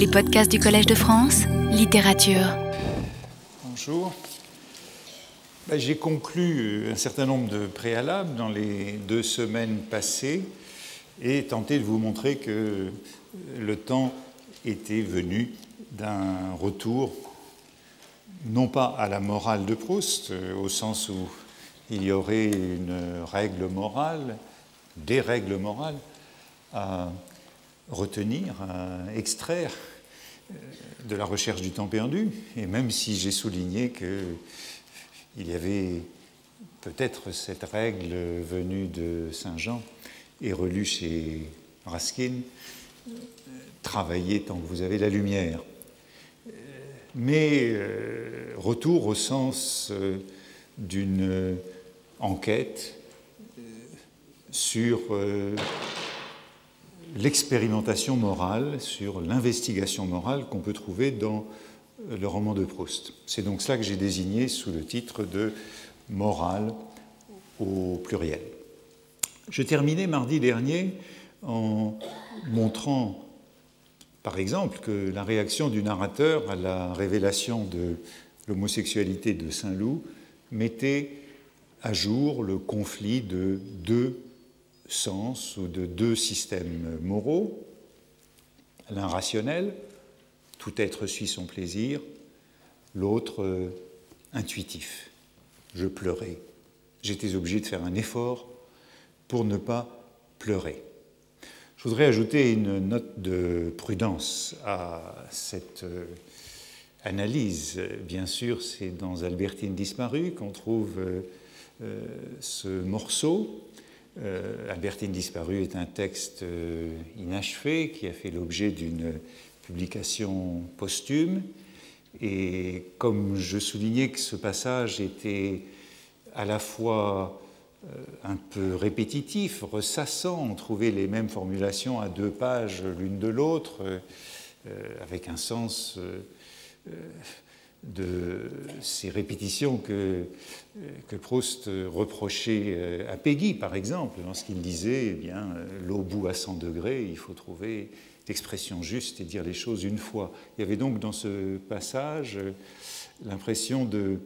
Les podcasts du Collège de France, littérature. Bonjour. Ben, J'ai conclu un certain nombre de préalables dans les deux semaines passées et tenté de vous montrer que le temps était venu d'un retour, non pas à la morale de Proust, au sens où il y aurait une règle morale, des règles morales à retenir, à extraire de la recherche du temps perdu, et même si j'ai souligné qu'il y avait peut-être cette règle venue de Saint Jean et relue chez Raskin, travaillez tant que vous avez la lumière. Mais euh, retour au sens euh, d'une enquête euh, sur l'expérimentation morale, sur l'investigation morale qu'on peut trouver dans le roman de Proust. C'est donc cela que j'ai désigné sous le titre de morale au pluriel. Je terminais mardi dernier en montrant, par exemple, que la réaction du narrateur à la révélation de l'homosexualité de Saint-Loup mettait à jour le conflit de deux sens ou de deux systèmes moraux, l'un rationnel, tout être suit son plaisir, l'autre euh, intuitif. Je pleurais. J'étais obligé de faire un effort pour ne pas pleurer. Je voudrais ajouter une note de prudence à cette euh, analyse. Bien sûr, c'est dans Albertine disparue qu'on trouve euh, ce morceau euh, Albertine disparue est un texte euh, inachevé qui a fait l'objet d'une publication posthume. Et comme je soulignais que ce passage était à la fois euh, un peu répétitif, ressassant, on trouvait les mêmes formulations à deux pages l'une de l'autre, avec un sens de ces répétitions que, que Proust reprochait euh, à Peggy, par exemple, lorsqu'il disait eh bien, euh, l'eau bout à 100 degrés, il faut trouver l'expression juste et dire les choses une fois. Il y avait donc dans ce passage euh, l'impression de,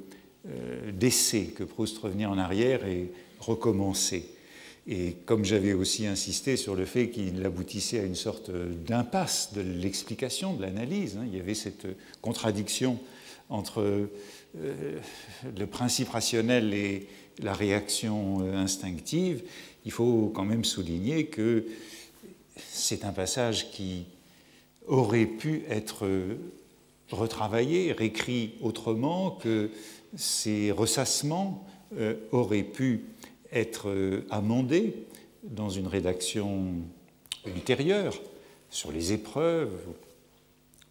d'essai, que Proust revenait en arrière et recommençait. Et comme j'avais aussi insisté sur le fait qu'il aboutissait à une sorte d'impasse de l'explication, de l'analyse, hein, il y avait cette contradiction entre euh, le principe rationnel et la réaction euh, instinctive, il faut quand même souligner que c'est un passage qui aurait pu être retravaillé, réécrit autrement, que ces ressassements euh, auraient pu être amendés dans une rédaction ultérieure sur les épreuves,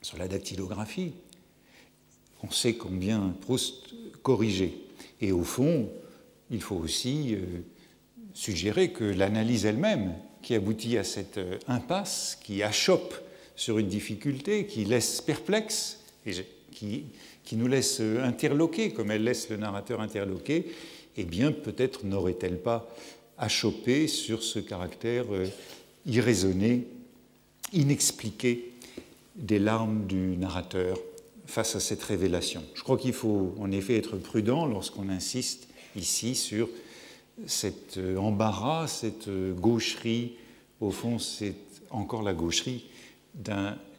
sur la dactylographie on sait combien Proust corrigeait. Et au fond, il faut aussi euh, suggérer que l'analyse elle-même, qui aboutit à cette euh, impasse, qui achoppe sur une difficulté, qui laisse perplexe, qui nous laisse euh, interloquer, comme elle laisse le narrateur interloquer, eh bien peut-être n'aurait-elle pas achoppé sur ce caractère irraisonné, inexpliqué des larmes du narrateur face à cette révélation. Je crois qu'il faut en effet être prudent lorsqu'on insiste ici sur cet euh, embarras, cette euh, gaucherie. Au fond, c'est encore la gaucherie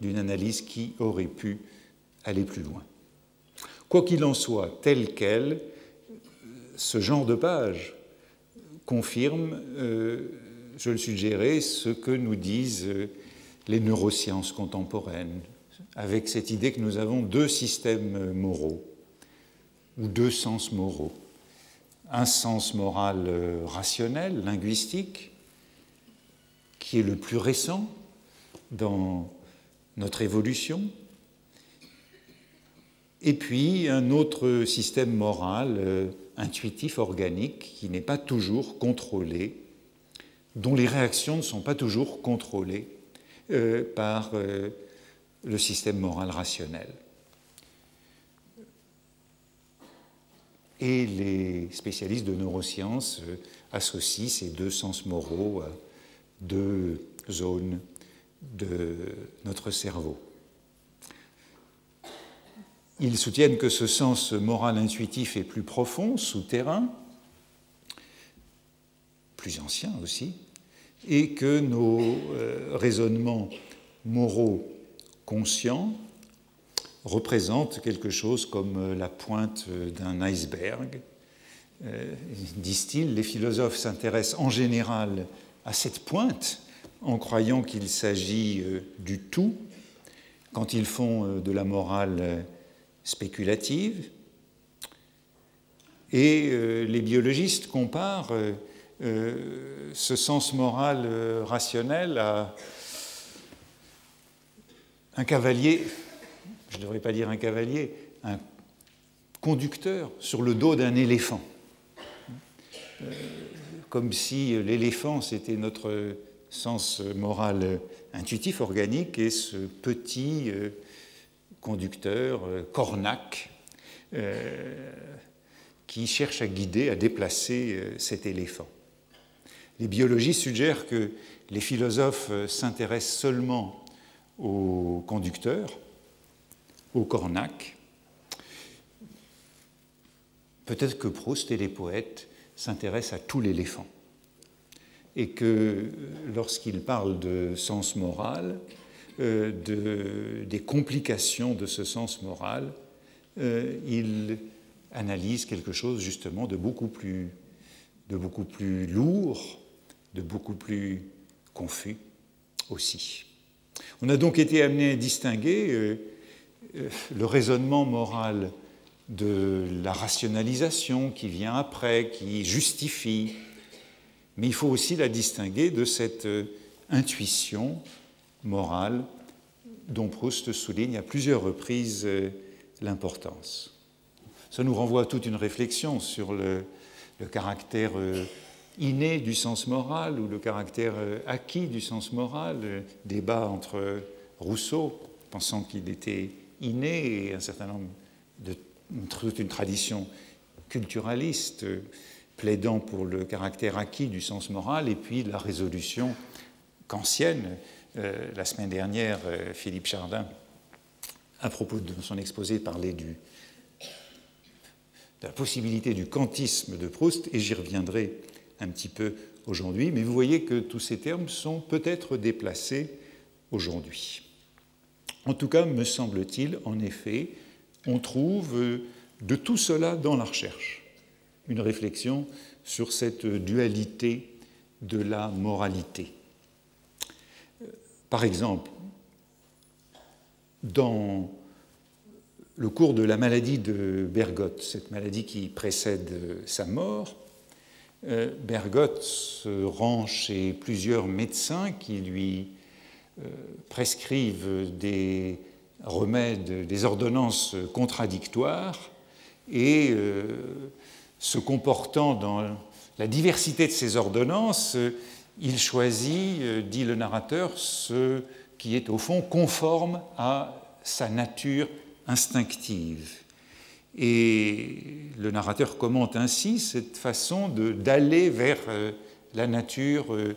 d'une analyse qui aurait pu aller plus loin. Quoi qu'il en soit, tel quel, ce genre de page confirme, euh, je le suggérais, ce que nous disent les neurosciences contemporaines, avec cette idée que nous avons deux systèmes moraux, ou deux sens moraux. Un sens moral euh, rationnel, linguistique, qui est le plus récent dans notre évolution, et puis un autre système moral euh, intuitif, organique, qui n'est pas toujours contrôlé, dont les réactions ne sont pas toujours contrôlées euh, par le système moral rationnel. Et les spécialistes de neurosciences euh, associent ces deux sens moraux à deux zones de notre cerveau. ils soutiennent que ce sens moral intuitif est plus profond, souterrain, plus ancien aussi, et que nos euh, raisonnements moraux conscients représentent quelque chose comme euh, la pointe d'un iceberg. Euh, disent-ils, les philosophes s'intéressent en général à cette pointe en croyant qu'il s'agit du tout quand ils font de la morale spéculative. Et les biologistes comparent euh, ce sens moral euh, rationnel à un cavalier, je ne devrais pas dire un cavalier, un conducteur sur le dos d'un éléphant. Euh, comme si l'éléphant, c'était notre sens moral intuitif, organique, et ce petit conducteur, cornac, qui cherche à guider, à déplacer cet éléphant. Les biologistes suggèrent que les philosophes s'intéressent seulement aux conducteurs, aux cornacs. Peut-être que Proust et les poètes s'intéressent à tout l'éléphant et que lorsqu'ils parlent de sens moral, euh, de, des complications de ce sens moral, euh, ils analysent quelque chose justement de beaucoup plus, de beaucoup plus lourd, de beaucoup plus confus aussi. On a donc été amené à distinguer euh, euh, le raisonnement moral de la rationalisation qui vient après, qui justifie, mais il faut aussi la distinguer de cette euh, intuition morale dont Proust souligne à plusieurs reprises l'importance. Ça nous renvoie à toute une réflexion sur le, le caractère inné du sens moral ou le caractère euh, acquis du sens moral, euh, débat entre Rousseau, pensant qu'il était inné, et un certain nombre de toute une tradition culturaliste euh, plaidant pour le caractère acquis du sens moral, et puis la résolution kantienne. la semaine dernière, Philippe Chardin, à propos de son exposé, parlait de la possibilité du kantisme de Proust, et j'y reviendrai un petit peu aujourd'hui, mais vous voyez que tous ces termes sont peut-être déplacés aujourd'hui. En tout cas, me semble-t-il, en effet, on trouve de tout cela dans la recherche, une réflexion sur cette dualité de la moralité. Par exemple, dans le cours de la maladie de Bergotte, cette maladie qui précède sa mort, euh, Bergotte se rend chez plusieurs médecins qui lui euh, prescrivent des remèdes, des ordonnances contradictoires et euh, se comportant dans la diversité de ces ordonnances, il choisit, dit le narrateur, ce qui est au fond conforme à sa nature instinctive. Et le narrateur commente ainsi cette façon d'aller vers euh, la nature euh,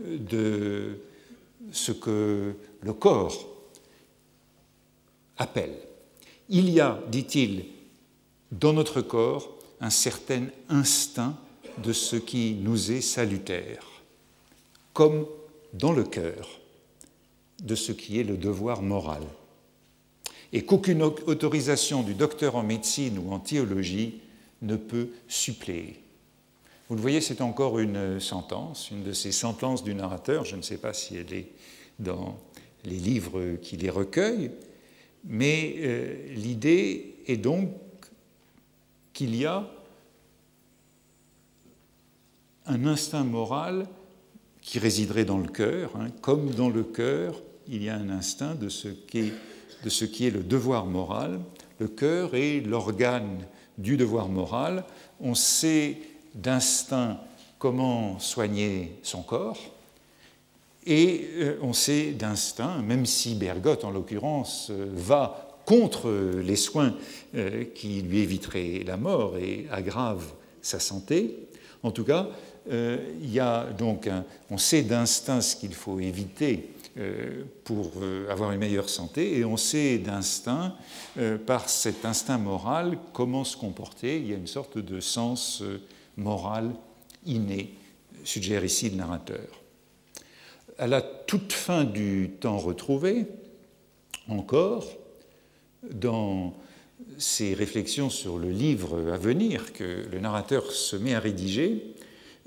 de ce que le corps appelle. Il y a, dit-il, dans notre corps un certain instinct de ce qui nous est salutaire, comme dans le cœur de ce qui est le devoir moral et qu'aucune autorisation du docteur en médecine ou en théologie ne peut suppléer. Vous le voyez, c'est encore une sentence, une de ces sentences du narrateur, je ne sais pas si elle est dans les livres qui les recueillent, mais euh, l'idée est donc qu'il y a un instinct moral qui résiderait dans le cœur, hein, comme dans le cœur, il y a un instinct de ce qu'est de ce qui est le devoir moral. Le cœur est l'organe du devoir moral. On sait d'instinct comment soigner son corps. Et euh, on sait d'instinct, même si Bergotte en l'occurrence euh, va contre les soins euh, qui lui éviteraient la mort et aggravent sa santé, en tout cas, il y a donc on sait d'instinct ce qu'il faut éviter pour avoir une meilleure santé, et on sait d'instinct, par cet instinct moral, comment se comporter. Il y a une sorte de sens moral inné, suggère ici le narrateur. À la toute fin du temps retrouvé, encore, dans ses réflexions sur le livre à venir que le narrateur se met à rédiger,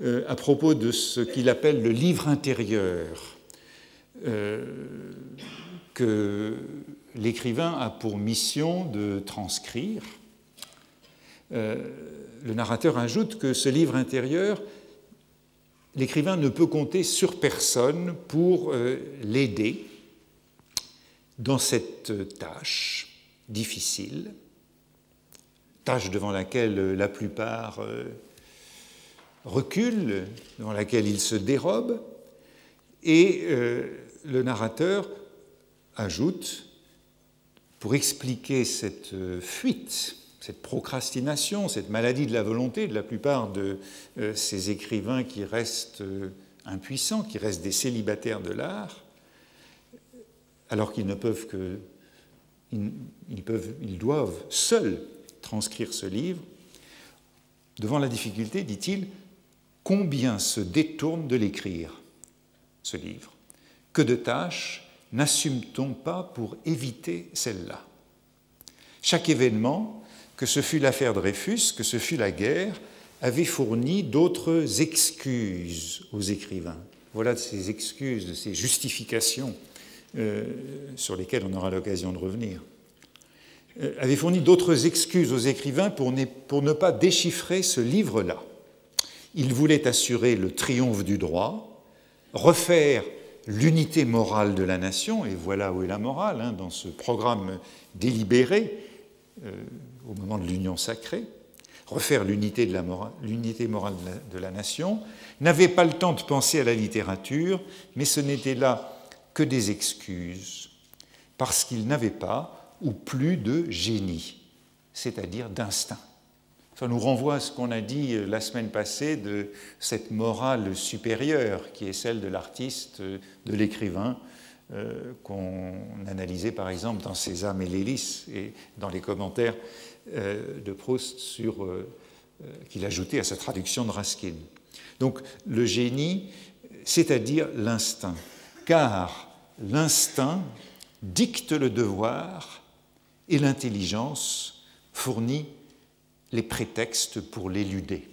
euh, à propos de ce qu'il appelle le livre intérieur, euh, que l'écrivain a pour mission de transcrire. Euh, le narrateur ajoute que ce livre intérieur, l'écrivain ne peut compter sur personne pour l'aider dans cette tâche difficile, tâche devant laquelle la plupart euh, reculent, devant laquelle ils se dérobent, et euh, le narrateur ajoute, pour expliquer cette euh, fuite, cette procrastination, cette maladie de la volonté de la plupart de ces écrivains qui restent impuissants, qui restent des célibataires de l'art, alors qu'ils ne peuvent que, ils, doivent seuls transcrire ce livre. Devant la difficulté, dit-il, combien se détourne de l'écrire, ce livre Que de tâches n'assume-t-on pas pour éviter celle-là Chaque événement, que ce fût l'affaire Dreyfus, que ce fût la guerre, avait fourni d'autres excuses aux écrivains. Voilà ces excuses, ces justifications euh, sur lesquels on aura l'occasion de revenir, euh, avait fourni d'autres excuses aux écrivains pour ne, pour ne pas déchiffrer ce livre-là. Il voulait assurer le triomphe du droit, refaire l'unité morale de la nation, et voilà où est la morale hein, dans ce programme délibéré euh, au moment de l'union sacrée, refaire l'unité, morale, de la nation, n'avait pas le temps de penser à la littérature, mais ce n'était là que des excuses, parce qu'il n'avait pas ou plus de génie, c'est-à-dire d'instinct. Ça nous renvoie à ce qu'on a dit euh, la semaine passée de cette morale supérieure qui est celle de l'artiste, euh, de l'écrivain, euh, qu'on analysait par exemple dans César et l'Hélice et dans les commentaires de Proust sur, qu'il ajoutait à sa traduction de Raskin. Donc le génie, c'est-à-dire l'instinct, car l'instinct dicte le devoir et l'intelligence fournit les prétextes pour l'éluder.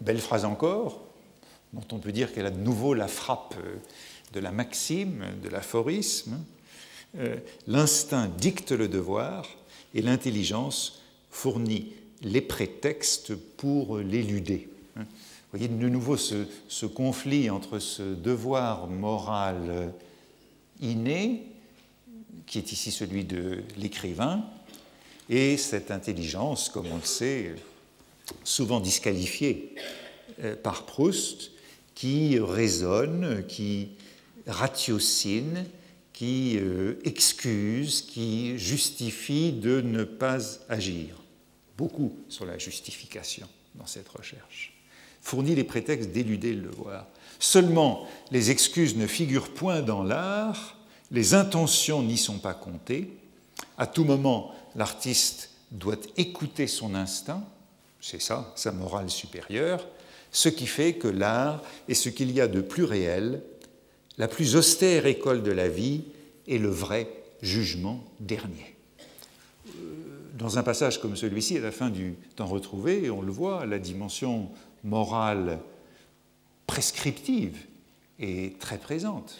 Belle phrase encore, dont on peut dire qu'elle a de nouveau la frappe de la maxime, de l'aphorisme. Euh, l'instinct dicte le devoir et l'intelligence fournit les prétextes pour l'éluder voyez de nouveau ce, conflit entre ce devoir moral inné, qui est ici celui de l'écrivain, et cette intelligence, comme on le sait, souvent disqualifiée euh, par Proust, qui raisonne, qui ratiocine, qui euh, excuse, qui justifie de ne pas agir. Beaucoup sur la justification dans cette recherche fournit les prétextes d'éluder le devoir. Seulement, les excuses ne figurent point dans l'art, les intentions n'y sont pas comptées. À tout moment, l'artiste doit écouter son instinct, c'est ça, sa morale supérieure, ce qui fait que l'art est ce qu'il y a de plus réel, la plus austère école de la vie et le vrai jugement dernier. Euh, dans un passage comme celui-ci, à la fin du temps retrouvé, on le voit, la dimension morale prescriptive est très présente.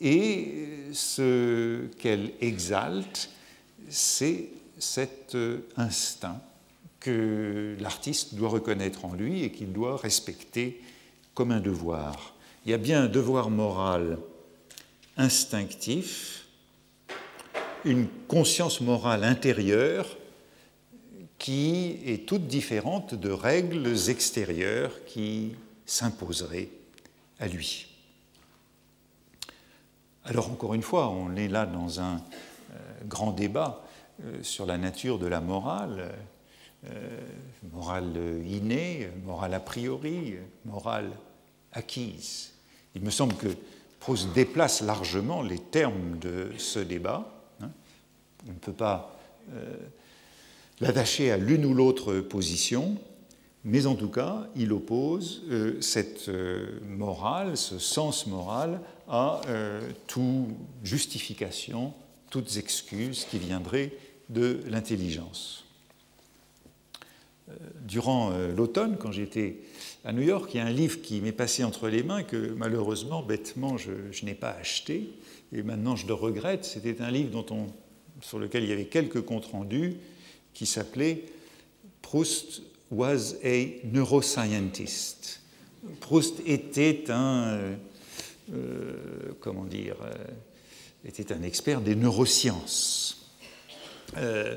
Et ce qu'elle exalte, c'est cet instinct que l'artiste doit reconnaître en lui et qu'il doit respecter comme un devoir. Il y a bien un devoir moral instinctif, une conscience morale intérieure qui est toute différente de règles extérieures qui s'imposeraient à lui. Alors encore une fois, on est là dans un euh, grand débat euh, sur la nature de la morale, euh, morale innée, morale a priori, morale acquise. Il me semble que Proust déplace largement les termes de ce débat. Hein. On ne peut pas euh, l'attacher à l'une ou l'autre position, mais en tout cas, il oppose euh, cette euh, morale, ce sens moral, à toute justification, toutes excuses qui viendraient de l'intelligence. Durant l'automne, quand j'étais à New York, il y a un livre qui m'est passé entre les mains que malheureusement, bêtement, je, n'ai pas acheté. Et maintenant, je le regrette. C'était un livre dont on, sur lequel il y avait quelques comptes rendus qui s'appelait Proust was a neuroscientist. Proust était un, euh, euh, comment dire, euh, était un expert des neurosciences. Euh,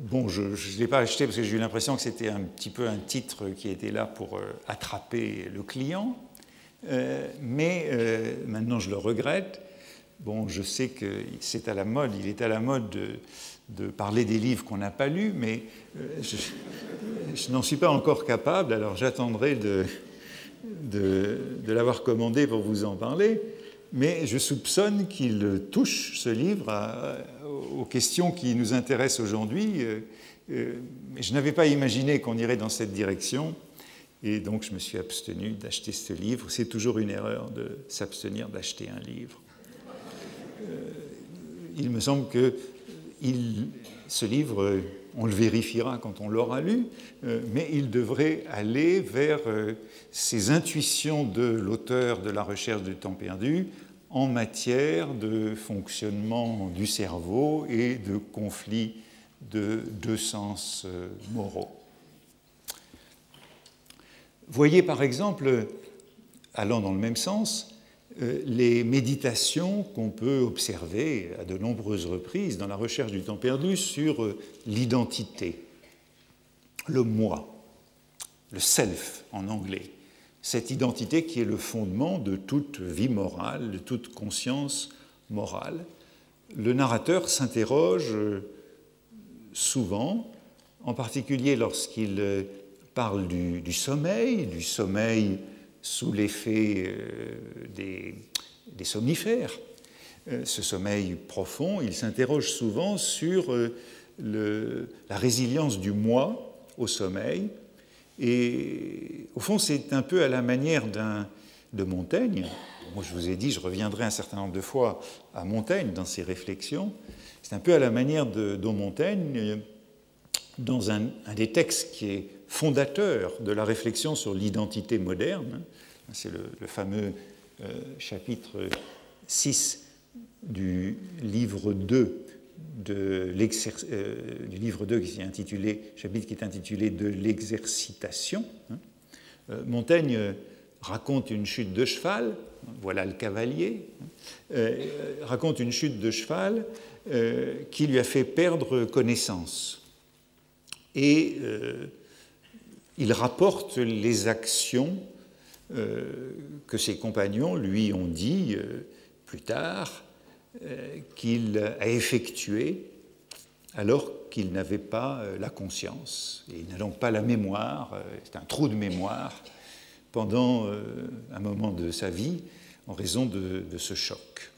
bon, je ne l'ai pas acheté parce que j'ai eu l'impression que c'était un petit peu un titre qui était là pour euh, attraper le client, euh, mais maintenant je le regrette. Bon, je sais que c'est à la mode, il est à la mode de, parler des livres qu'on n'a pas lus, mais je, n'en suis pas encore capable, alors j'attendrai de l'avoir commandé pour vous en parler mais je soupçonne qu'il touche ce livre aux questions qui nous intéressent aujourd'hui. Euh, euh, je n'avais pas imaginé qu'on irait dans cette direction, et donc je me suis abstenu d'acheter ce livre. C'est toujours une erreur de s'abstenir d'acheter un livre. Euh, il me semble que ce livre, on le vérifiera quand on l'aura lu, mais il devrait aller vers ces intuitions de l'auteur de la recherche du temps perdu, en matière de fonctionnement du cerveau et de conflits de deux sens euh, moraux. Voyez par exemple, allant dans le même sens, euh, les méditations qu'on peut observer à de nombreuses reprises dans la recherche du temps perdu sur euh, l'identité, le moi, le self en anglais, cette identité qui est le fondement de toute vie morale, de toute conscience morale. Le narrateur s'interroge souvent, en particulier lorsqu'il parle du, sommeil, du sommeil sous l'effet euh, des, somnifères, euh, ce sommeil profond, il s'interroge souvent sur euh, la résilience du moi au sommeil, et au fond, c'est un peu à la manière de Montaigne. Moi, je vous ai dit, je reviendrai un certain nombre de fois à Montaigne dans ses réflexions. C'est un peu à la manière de, Montaigne, dans un, des textes qui est fondateur de la réflexion sur l'identité moderne. C'est le, fameux euh, chapitre 6 du livre 2 de euh, du livre 2 qui est intitulé, chapitre qui est intitulé De l'exercitation. Hein. Euh, Montaigne raconte une chute de cheval, voilà le cavalier, hein. raconte une chute de cheval qui lui a fait perdre connaissance. Et il rapporte les actions que ses compagnons lui ont dit plus tard euh, qu'il a effectué alors qu'il n'avait pas euh, la conscience. Et il n'a donc pas la mémoire, euh, c'est un trou de mémoire pendant un moment de sa vie en raison de, ce choc.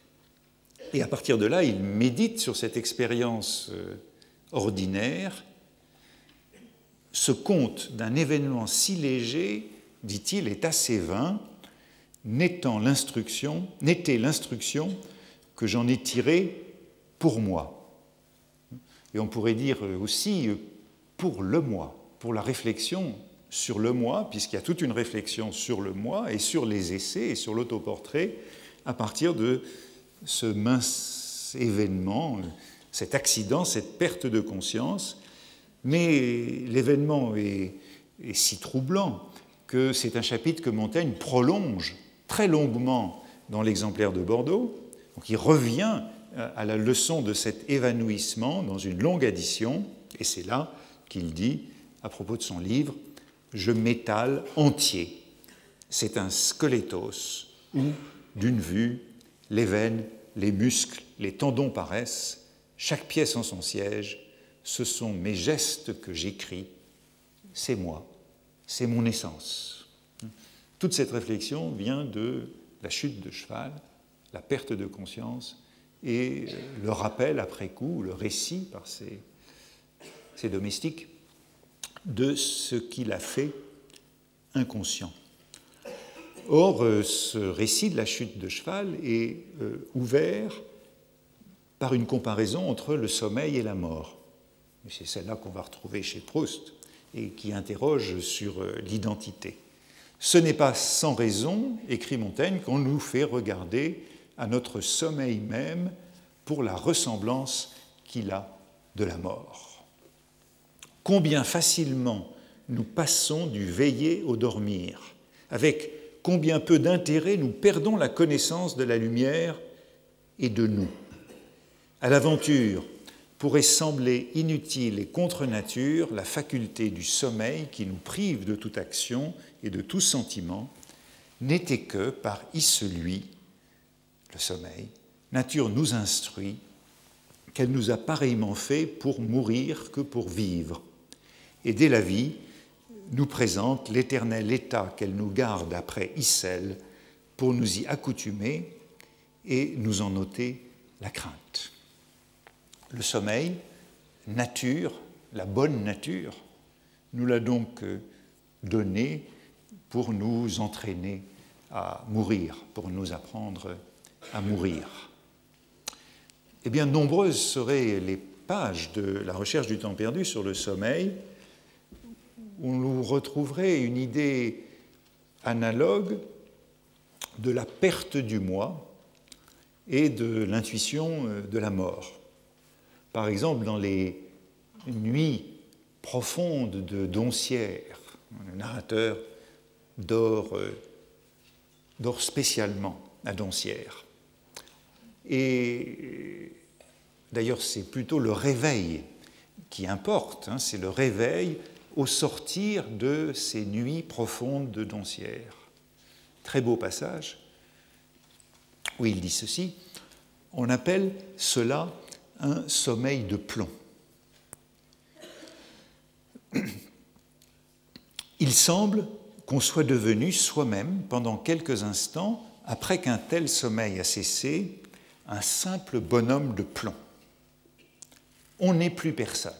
Et à partir de là, il médite sur cette expérience ordinaire. Ce conte d'un événement si léger, dit-il, est assez vain, n'était l'instruction que j'en ai tiré pour moi. Et on pourrait dire aussi pour le moi, pour la réflexion sur le moi, puisqu'il y a toute une réflexion sur le moi et sur les essais et sur l'autoportrait à partir de ce mince événement, cet accident, cette perte de conscience. Mais l'événement est, si troublant que c'est un chapitre que Montaigne prolonge très longuement dans l'exemplaire de Bordeaux, donc il revient euh, à la leçon de cet évanouissement dans une longue addition, et c'est là qu'il dit, à propos de son livre, Je m'étale entier. C'est un squelettos où, d'une vue, les veines, les muscles, les tendons paraissent, chaque pièce en son siège, ce sont mes gestes que j'écris, c'est moi, c'est mon essence. Toute cette réflexion vient de la chute de cheval, la perte de conscience et le rappel après coup, le récit par ses, ses domestiques de ce qu'il a fait inconscient. Or, euh, ce récit de la chute de cheval est euh, ouvert par une comparaison entre le sommeil et la mort. C'est celle-là qu'on va retrouver chez Proust et qui interroge sur euh, l'identité. Ce n'est pas sans raison, écrit Montaigne, qu'on nous fait regarder à notre sommeil même pour la ressemblance qu'il a de la mort. Combien facilement nous passons du veiller au dormir, avec combien peu d'intérêt nous perdons la connaissance de la lumière et de nous. À l'aventure pourrait sembler inutile et contre nature la faculté du sommeil qui nous prive de toute action et de tout sentiment, n'était que par y le sommeil, nature nous instruit qu'elle nous a pareillement fait pour mourir que pour vivre. Et dès la vie, nous présente l'éternel état qu'elle nous garde après Issel pour nous y accoutumer et nous en ôter la crainte. Le sommeil, nature, la bonne nature, nous l'a donc euh, donné pour nous entraîner à mourir, pour nous apprendre à mourir. Eh bien, nombreuses seraient les pages de la recherche du temps perdu sur le sommeil, où nous retrouverait une idée analogue de la perte du moi et de l'intuition euh, de la mort. Par exemple, dans les nuits profondes de Doncière, le narrateur dort, euh, dort spécialement à Doncière. Et d'ailleurs, c'est plutôt le réveil qui importe, hein, c'est le réveil au sortir de ces nuits profondes de Doncière. Très beau passage où il dit ceci on appelle cela un sommeil de plomb. Il semble qu'on soit devenu soi-même, pendant quelques instants, après qu'un tel sommeil a cessé, un simple bonhomme de plomb. On n'est plus personne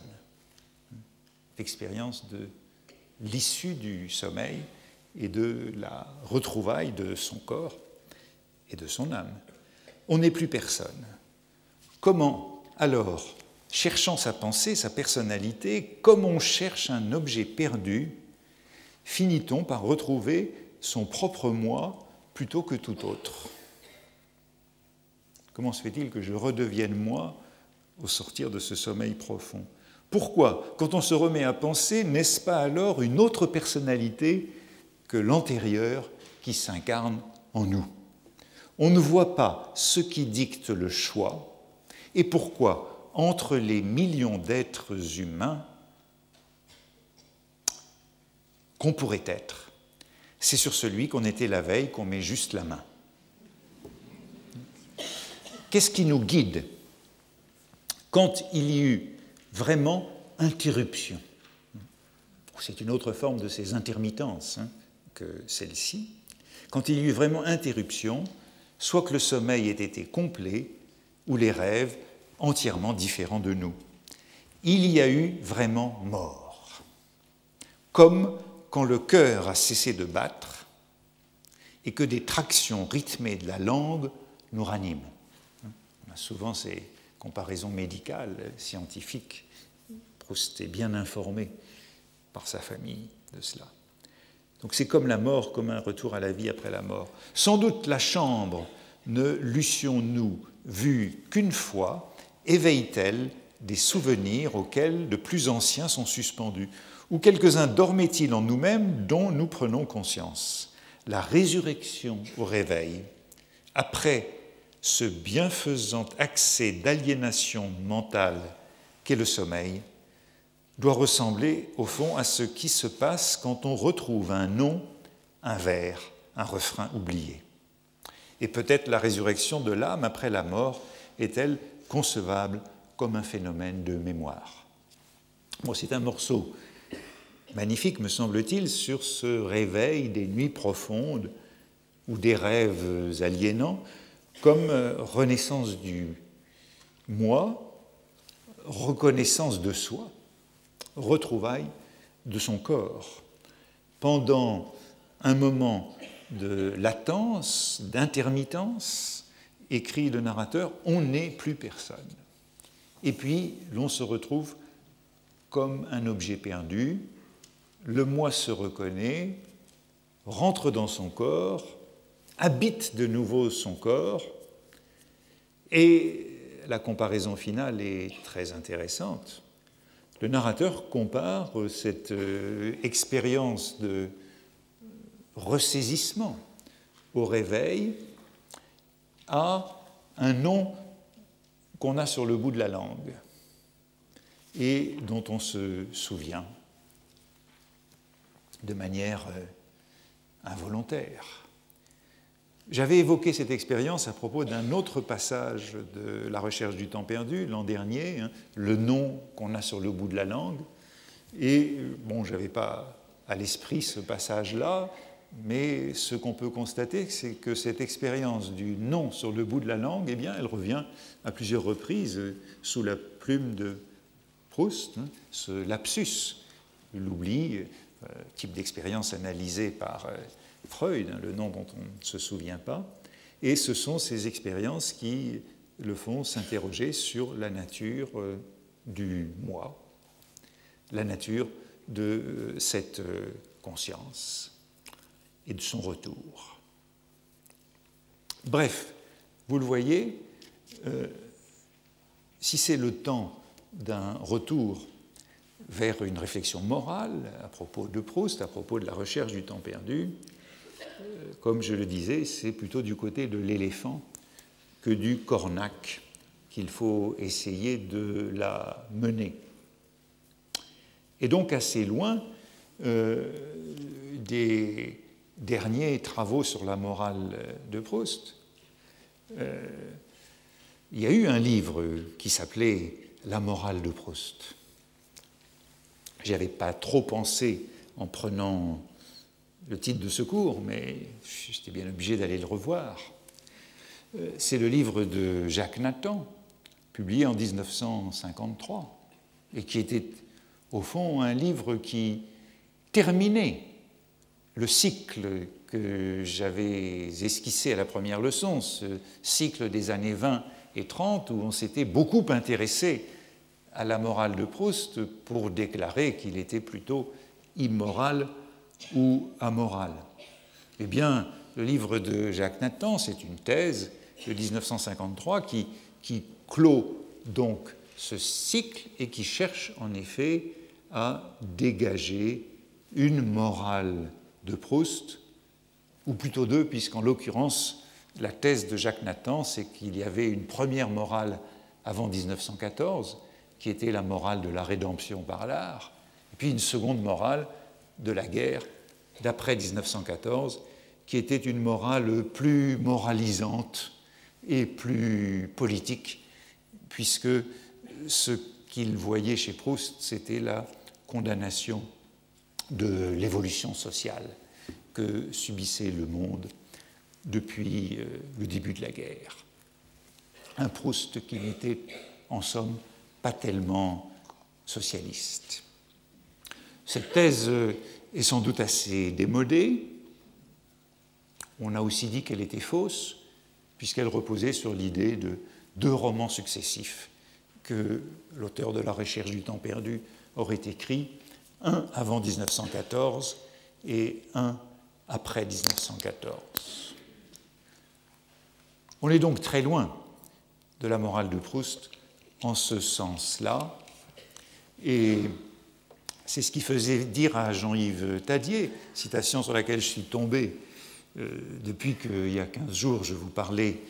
l'expérience de l'issue du sommeil et de la retrouvaille de son corps et de son âme. On n'est plus personne. Comment alors, cherchant sa pensée, sa personnalité, comme on cherche un objet perdu, finit-on par retrouver son propre moi plutôt que tout autre? Comment se fait-il que je redevienne moi au sortir de ce sommeil profond? Pourquoi, quand on se remet à penser, n'est-ce pas alors une autre personnalité que l'antérieure qui s'incarne en nous? On ne voit pas ce qui dicte le choix et pourquoi, entre les millions d'êtres humains qu'on pourrait être, c'est sur celui qu'on était la veille qu'on met juste la main. Qu'est-ce qui nous guide quand il y eut vraiment interruption? C'est une autre forme de ces intermittences hein, que celle-ci. Quand il y eut vraiment interruption, soit que le sommeil ait été complet, ou les rêves entièrement différents de nous. Il y a eu vraiment mort. Comme quand le cœur a cessé de battre et que des tractions rythmées de la langue nous raniment. On a souvent ces comparaisons médicales, scientifiques Proust est bien informé par sa famille de cela. Donc c'est comme la mort, comme un retour à la vie après la mort. Sans doute la chambre ne l'eussions-nous vue qu'une fois, éveille-t-elle des souvenirs auxquels de plus anciens sont suspendus, ou quelques-uns dormaient-ils en nous-mêmes dont nous prenons conscience? La résurrection au réveil, après ce bienfaisant accès d'aliénation mentale qu'est le sommeil, doit ressembler au fond à ce qui se passe quand on retrouve un nom, un vers, un refrain oublié. Et peut-être la résurrection de l'âme après la mort est-elle concevable comme un phénomène de mémoire. C'est un morceau magnifique, me semble-t-il, sur ce réveil des nuits profondes ou des rêves aliénants comme renaissance du moi, reconnaissance de soi, retrouvaille de son corps. Pendant un moment de latence, d'intermittence, écrit le narrateur, on n'est plus personne. Et puis l'on se retrouve comme un objet perdu, le moi se reconnaît, rentre dans son corps, habite de nouveau son corps, et la comparaison finale est très intéressante. Le narrateur compare cette euh, expérience de ressaisissement au réveil à un nom qu'on a sur le bout de la langue et dont on se souvient de manière euh, involontaire. J'avais évoqué cette expérience à propos d'un autre passage de La recherche du temps perdu l'an dernier, hein, le nom qu'on a sur le bout de la langue. Et bon, je n'avais pas à l'esprit ce passage-là, mais ce qu'on peut constater, c'est que cette expérience du nom sur le bout de la langue, eh bien, elle revient à plusieurs reprises sous la plume de Proust, hein, ce lapsus, l'oubli, euh, type d'expérience analysée par euh, Freud, hein, le nom dont on ne se souvient pas, et ce sont ces expériences qui le font s'interroger sur la nature euh, du moi, la nature de euh, cette euh, conscience et de son retour. Bref, vous le voyez, si c'est le temps d'un retour vers une réflexion morale à propos de Proust, à propos de la recherche du temps perdu, comme je le disais, c'est plutôt du côté de l'éléphant que du cornac qu'il faut essayer de la mener. Et donc assez loin euh, des derniers travaux sur la morale de Proust, euh, il y a eu un livre qui s'appelait La morale de Proust. J'y avais pas trop pensé en prenant le titre de secours, mais j'étais bien obligé d'aller le revoir. Euh, c'est le livre de Jacques Nathan, publié en 1953, et qui était au fond un livre qui terminait le cycle que j'avais esquissé à la première leçon, ce cycle des années 20 et 30, où on s'était beaucoup intéressé à la morale de Proust pour déclarer qu'il était plutôt immoral ou amoral. Eh bien, le livre de Jacques Nathan, c'est une thèse de 1953 qui, qui clôt donc ce cycle et qui cherche en effet à dégager une morale de Proust, ou plutôt deux, puisqu'en l'occurrence, la thèse de Jacques Nathan, c'est qu'il y avait une première morale avant 1914, qui était la morale de la rédemption par l'art, et puis une seconde morale de la guerre d'après 1914, qui était une morale plus moralisante et plus politique, puisque ce qu'il voyait chez Proust, c'était la condamnation de l'évolution sociale que subissait le monde depuis euh, le début de la guerre. Un Proust qui n'était en somme pas tellement socialiste. Cette thèse est sans doute assez démodée. On a aussi dit qu'elle était fausse, puisqu'elle reposait sur l'idée de deux romans successifs que l'auteur de La recherche du temps perdu aurait écrit, un avant 1914 et un après 1914. On est donc très loin de la morale de Proust en ce sens-là, et c'est ce qui faisait dire à Jean-Yves Tadier, citation sur laquelle je suis tombé euh, depuis qu'il y a 15 jours, je vous parlais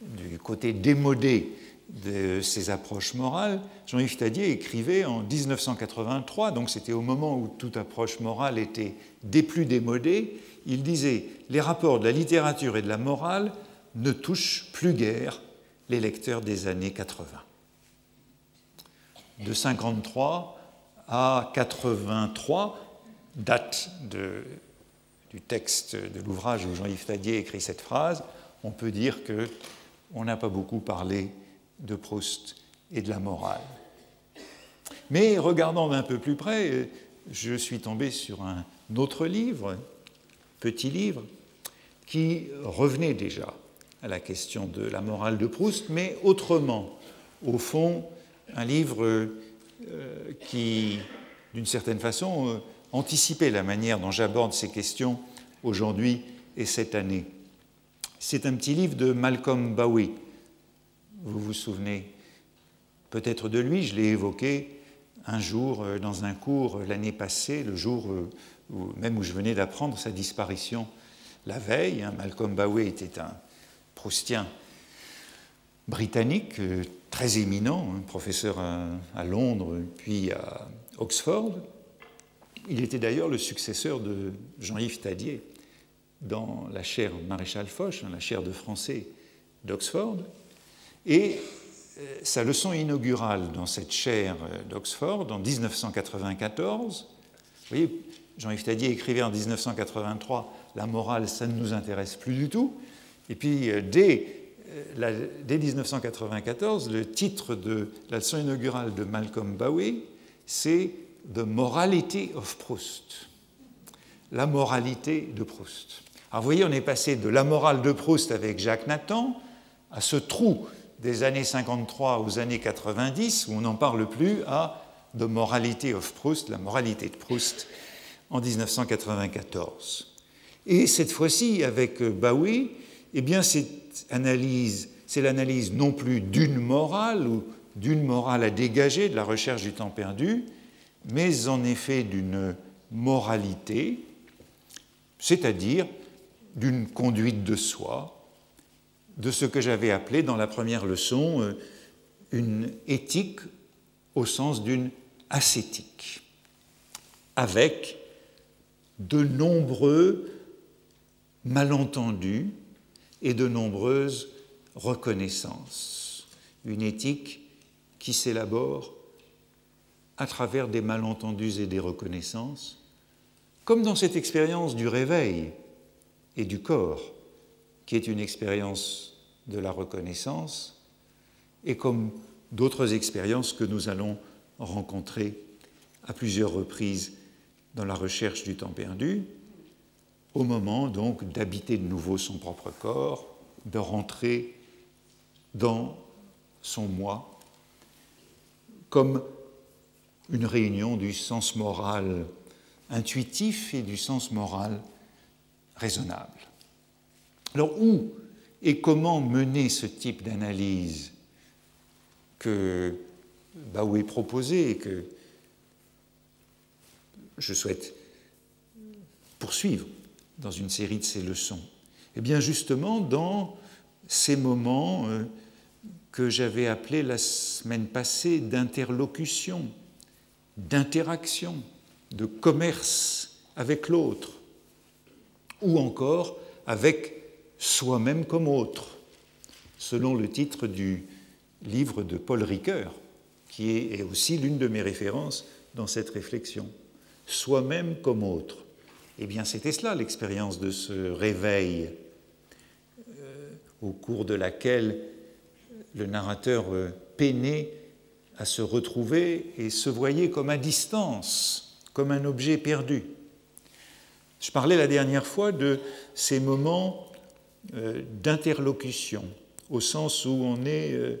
du côté démodé de ces approches morales. Jean-Yves Tadier écrivait en 1983, donc c'était au moment où toute approche morale était des plus démodée, il disait Les rapports de la littérature et de la morale ne touchent plus guère les lecteurs des années 80. De 53 à 83, date du du texte de l'ouvrage où Jean-Yves Tadier écrit cette phrase, on peut dire que on n'a pas beaucoup parlé de Proust et de la morale. Mais regardant d'un peu plus près, je suis tombé sur un autre livre, petit livre, qui revenait déjà à la question de la morale de Proust, mais autrement. Au fond, un livre euh, qui, d'une certaine façon, euh, anticipait la manière dont j'aborde ces questions aujourd'hui et cette année. C'est un petit livre de Malcolm Bowie. Vous vous souvenez peut-être de lui, je l'ai évoqué un jour euh, dans un cours l'année passée, le jour où, même où je venais d'apprendre sa disparition la veille. Hein. Malcolm Bowie était un proustien britannique euh, très éminent, un professeur à, Londres puis à Oxford. Il était d'ailleurs le successeur de Jean-Yves Tadier dans la chaire Maréchal Foch, la chaire de français d'Oxford. Et euh, sa leçon inaugurale dans cette chaire euh, d'Oxford en 1994, vous voyez, Jean-Yves Tadier écrivait en 1983 La morale, ça ne nous intéresse plus du tout. Et puis, euh, dès, dès 1994, le titre de la leçon inaugurale de Malcolm Bowie, c'est The Morality of Proust. La moralité de Proust. Alors, vous voyez, on est passé de la morale de Proust avec Jacques Nathan à ce trou des années 53 aux années 90, où on n'en parle plus, à The Morality of Proust, la moralité de Proust, en 1994. Et cette fois-ci, avec Bowie, eh bien, cette analyse, c'est l'analyse non plus d'une morale ou d'une morale à dégager de la recherche du temps perdu, mais en effet d'une moralité, c'est-à-dire d'une conduite de soi, de ce que j'avais appelé dans la première leçon euh, une éthique au sens d'une ascétique, avec de nombreux malentendus et de nombreuses reconnaissances. Une éthique qui s'élabore à travers des malentendus et des reconnaissances, comme dans cette expérience du réveil et du corps qui est une expérience de la reconnaissance, et comme d'autres expériences que nous allons rencontrer à plusieurs reprises dans la recherche du temps perdu, au moment donc d'habiter de nouveau son propre corps, de rentrer dans son moi, comme une réunion du sens moral intuitif et du sens moral raisonnable. Alors où et comment mener ce type d'analyse que Baoué proposé et que je souhaite poursuivre dans une série de ces leçons? Eh bien justement dans ces moments euh, que j'avais appelés la semaine passée d'interlocution, d'interaction, de commerce avec l'autre, ou encore avec soi-même comme autre, selon le titre du livre de Paul Ricoeur, qui est aussi l'une de mes références dans cette réflexion. Soi-même comme autre. Eh bien, c'était cela l'expérience de ce réveil euh, au cours de laquelle le narrateur euh, peinait à se retrouver et se voyait comme à distance, comme un objet perdu. Je parlais la dernière fois de ces moments euh, d'interlocution, au sens où on est euh,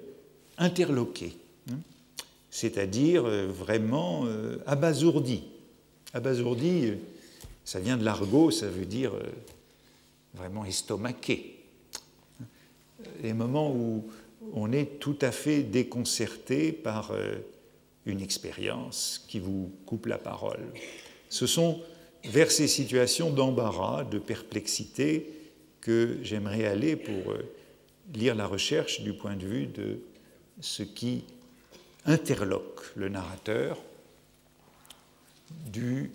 interloqué, hein. c'est-à-dire euh, vraiment abasourdi. Abasourdi, ça vient de l'argot, ça veut dire vraiment estomaqué. Les moments où on est tout à fait déconcerté par une expérience qui vous coupe la parole. Ce sont vers ces situations d'embarras, de perplexité, que j'aimerais aller pour euh, lire la recherche du point de vue de ce qui interloque le narrateur du,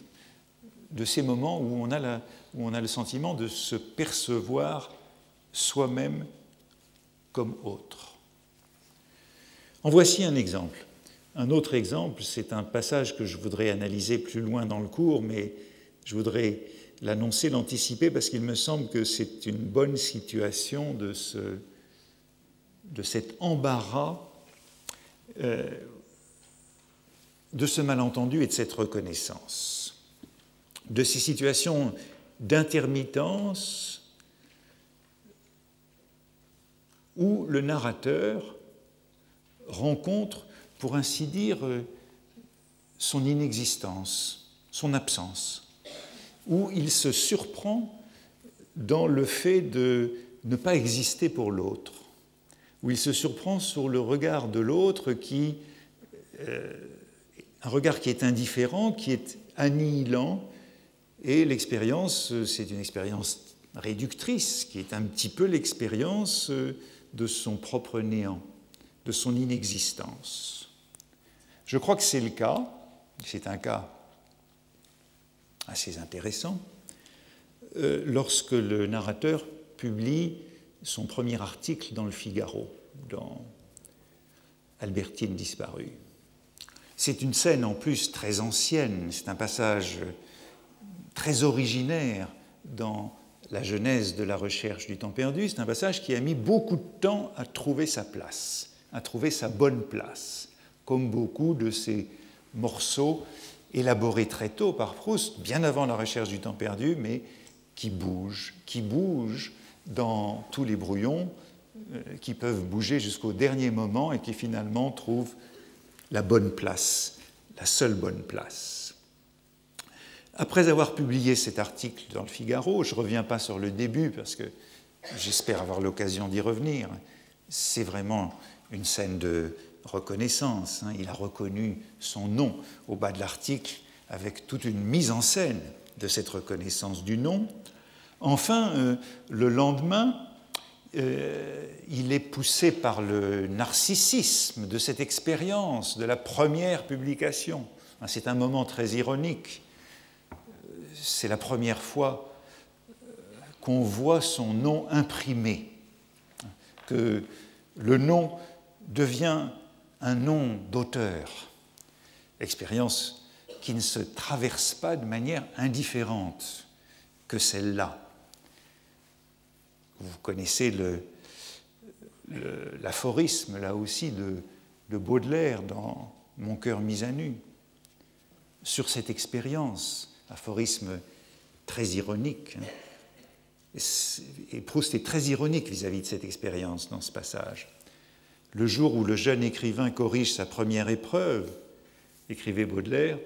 de ces moments où on, a la, où on a le sentiment de se percevoir soi-même comme autre. En voici un exemple. Un autre exemple, c'est un passage que je voudrais analyser plus loin dans le cours, mais je voudrais l'annoncer, l'anticiper, parce qu'il me semble que c'est une bonne situation de, ce, de cet embarras, euh, de ce malentendu et de cette reconnaissance, de ces situations d'intermittence où le narrateur rencontre, pour ainsi dire, son inexistence, son absence où il se surprend dans le fait de ne pas exister pour l'autre, où il se surprend sur le regard de l'autre qui, euh, un regard qui est indifférent, qui est annihilant, et l'expérience, c'est une expérience réductrice, qui est un petit peu l'expérience de son propre néant, de son inexistence. Je crois que c'est le cas, c'est un cas assez intéressant, euh, lorsque le narrateur publie son premier article dans le Figaro, dans Albertine disparue. C'est une scène en plus très ancienne, c'est un passage très originaire dans la genèse de la recherche du temps perdu, c'est un passage qui a mis beaucoup de temps à trouver sa place, à trouver sa bonne place, comme beaucoup de ces morceaux élaboré très tôt par Proust, bien avant la recherche du temps perdu, mais qui bouge, qui bouge dans tous les brouillons, euh, qui peuvent bouger jusqu'au dernier moment et qui finalement trouvent la bonne place, la seule bonne place. Après avoir publié cet article dans le Figaro, je ne reviens pas sur le début parce que j'espère avoir l'occasion d'y revenir, c'est vraiment une scène de, reconnaissance. Hein. Il a reconnu son nom au bas de l'article avec toute une mise en scène de cette reconnaissance du nom. Enfin, euh, le lendemain, euh, il est poussé par le narcissisme de cette expérience, de la première publication. Hein, c'est un moment très ironique. C'est la première fois euh, qu'on voit son nom imprimé, que le nom devient un nom d'auteur, expérience qui ne se traverse pas de manière indifférente que celle-là. Vous connaissez l'aphorisme, là aussi, de, de Baudelaire dans Mon cœur mis à nu, sur cette expérience, aphorisme très ironique. Et Proust est très ironique vis à -vis de cette expérience dans ce passage. Le jour où le jeune écrivain corrige sa première épreuve, écrivait Baudelaire,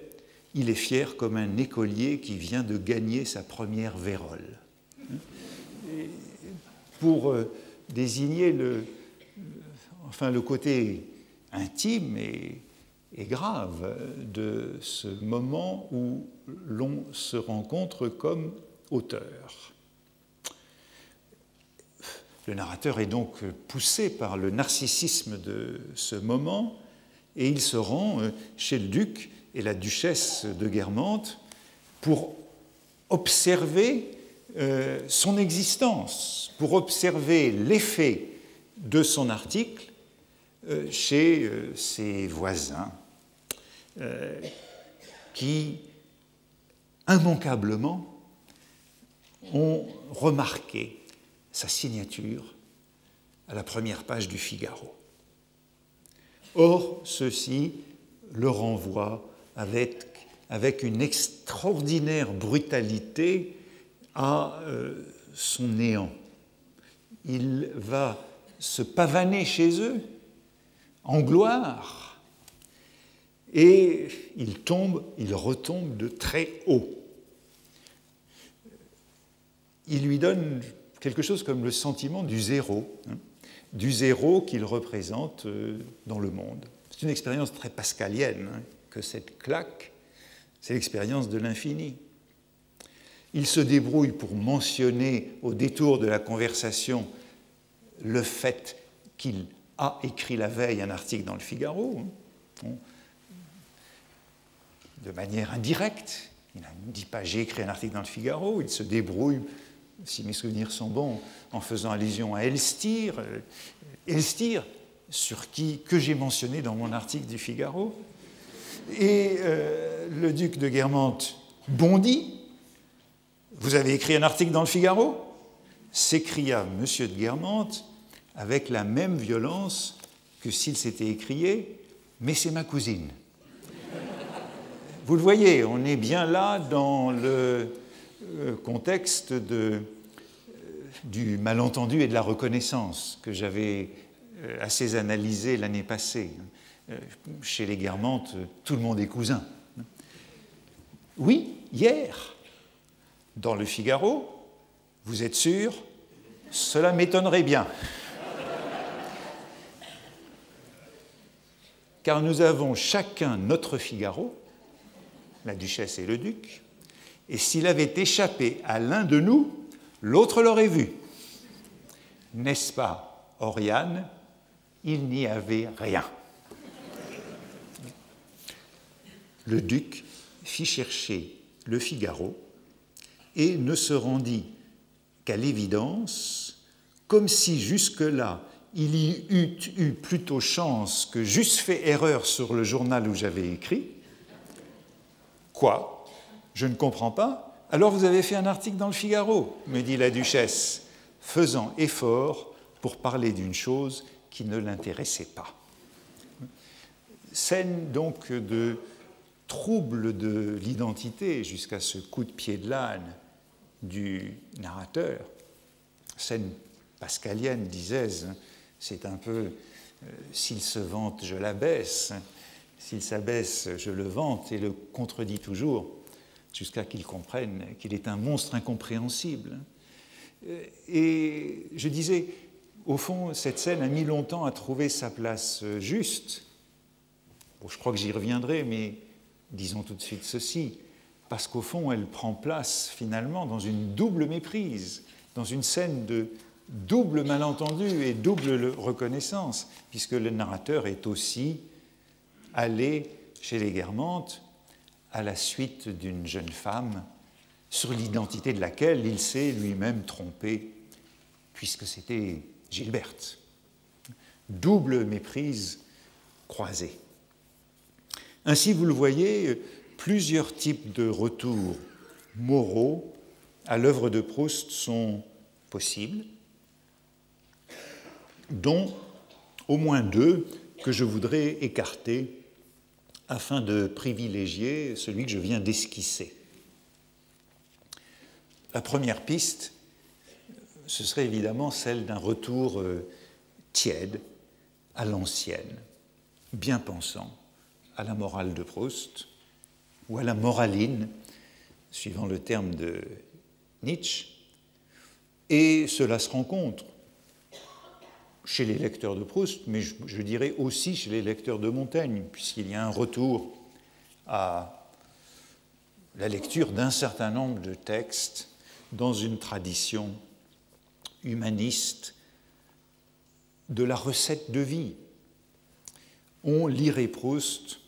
il est fier comme un écolier qui vient de gagner sa première vérole. pour euh, désigner le, enfin, le côté intime et, et grave de ce moment où l'on se rencontre comme auteur. Le narrateur est donc poussé par le narcissisme de ce moment et il se rend euh, chez le duc et la duchesse de Guermantes pour observer euh, son existence, pour observer l'effet de son article euh, chez ses voisins qui immanquablement ont remarqué sa signature à la première page du Figaro. Or, ceci le renvoie avec, une extraordinaire brutalité à euh, son néant. Il va se pavaner chez eux en gloire et il tombe, il retombe de très haut. Il lui donne quelque chose comme le sentiment du zéro, hein, du zéro qu'il représente euh, dans le monde. C'est une expérience très pascalienne hein, que cette claque, c'est l'expérience de l'infini. Il se débrouille pour mentionner au détour de la conversation le fait qu'il a écrit la veille un article dans le Figaro, hein, de manière indirecte. Il ne dit pas j'ai écrit un article dans le Figaro, il se débrouille si mes souvenirs sont bons, en faisant allusion à Elstir, euh, Elstir, sur qui, que j'ai mentionné dans mon article du Figaro. Et euh, le duc de Guermantes bondit, Vous avez écrit un article dans le Figaro s'écria M. de Guermantes avec la même violence que s'il s'était écrié Mais c'est ma cousine. Vous le voyez, on est bien là dans le contexte de, euh, du malentendu et de la reconnaissance que j'avais euh, assez analysé l'année passée. Chez les Guermantes, tout le monde est cousin. Oui, hier, dans le Figaro, vous êtes sûr Cela m'étonnerait bien. Car nous avons chacun notre Figaro, la duchesse et le duc, et s'il avait échappé à l'un de nous, l'autre l'aurait vu. N'est-ce pas, Oriane? Il n'y avait rien. Le duc fit chercher le Figaro et ne se rendit qu'à l'évidence, comme si jusque-là il y eût eu plutôt chance que j'eusse fait erreur sur le journal où j'avais écrit. Quoi? Je ne comprends pas. Alors vous avez fait un article dans le Figaro, me dit la duchesse, faisant effort pour parler d'une chose qui ne l'intéressait pas. Scène donc de trouble de l'identité jusqu'à ce coup de pied de l'âne du narrateur. Scène pascalienne, disais-je, c'est un peu euh, s'il se vante, je l'abaisse, s'il s'abaisse, je le vante et le contredit toujours, jusqu'à qu'il comprenne qu'il est un monstre incompréhensible. Euh, et je disais, au fond, cette scène a mis longtemps à trouver sa place juste. Je crois que j'y reviendrai, mais disons tout de suite ceci, parce qu'au fond, elle prend place finalement dans une double méprise, dans une scène de double malentendu et double reconnaissance, puisque le narrateur est aussi allé chez les Guermantes à la suite d'une jeune femme sur l'identité de laquelle il s'est lui-même trompé, puisque c'était Gilberte. Double méprise croisée. Ainsi, vous le voyez, plusieurs types de retours moraux à l'œuvre de Proust sont possibles, dont au moins deux que je voudrais écarter afin de privilégier celui que je viens d'esquisser. La première piste, ce serait évidemment celle d'un retour euh, tiède à l'ancienne, bien pensant à la morale de Proust, ou à la moraline, suivant le terme de Nietzsche, et cela se rencontre chez les lecteurs de Proust, mais je, dirais aussi chez les lecteurs de Montaigne, puisqu'il y a un retour à la lecture d'un certain nombre de textes dans une tradition humaniste de la recette de vie. On lirait Proust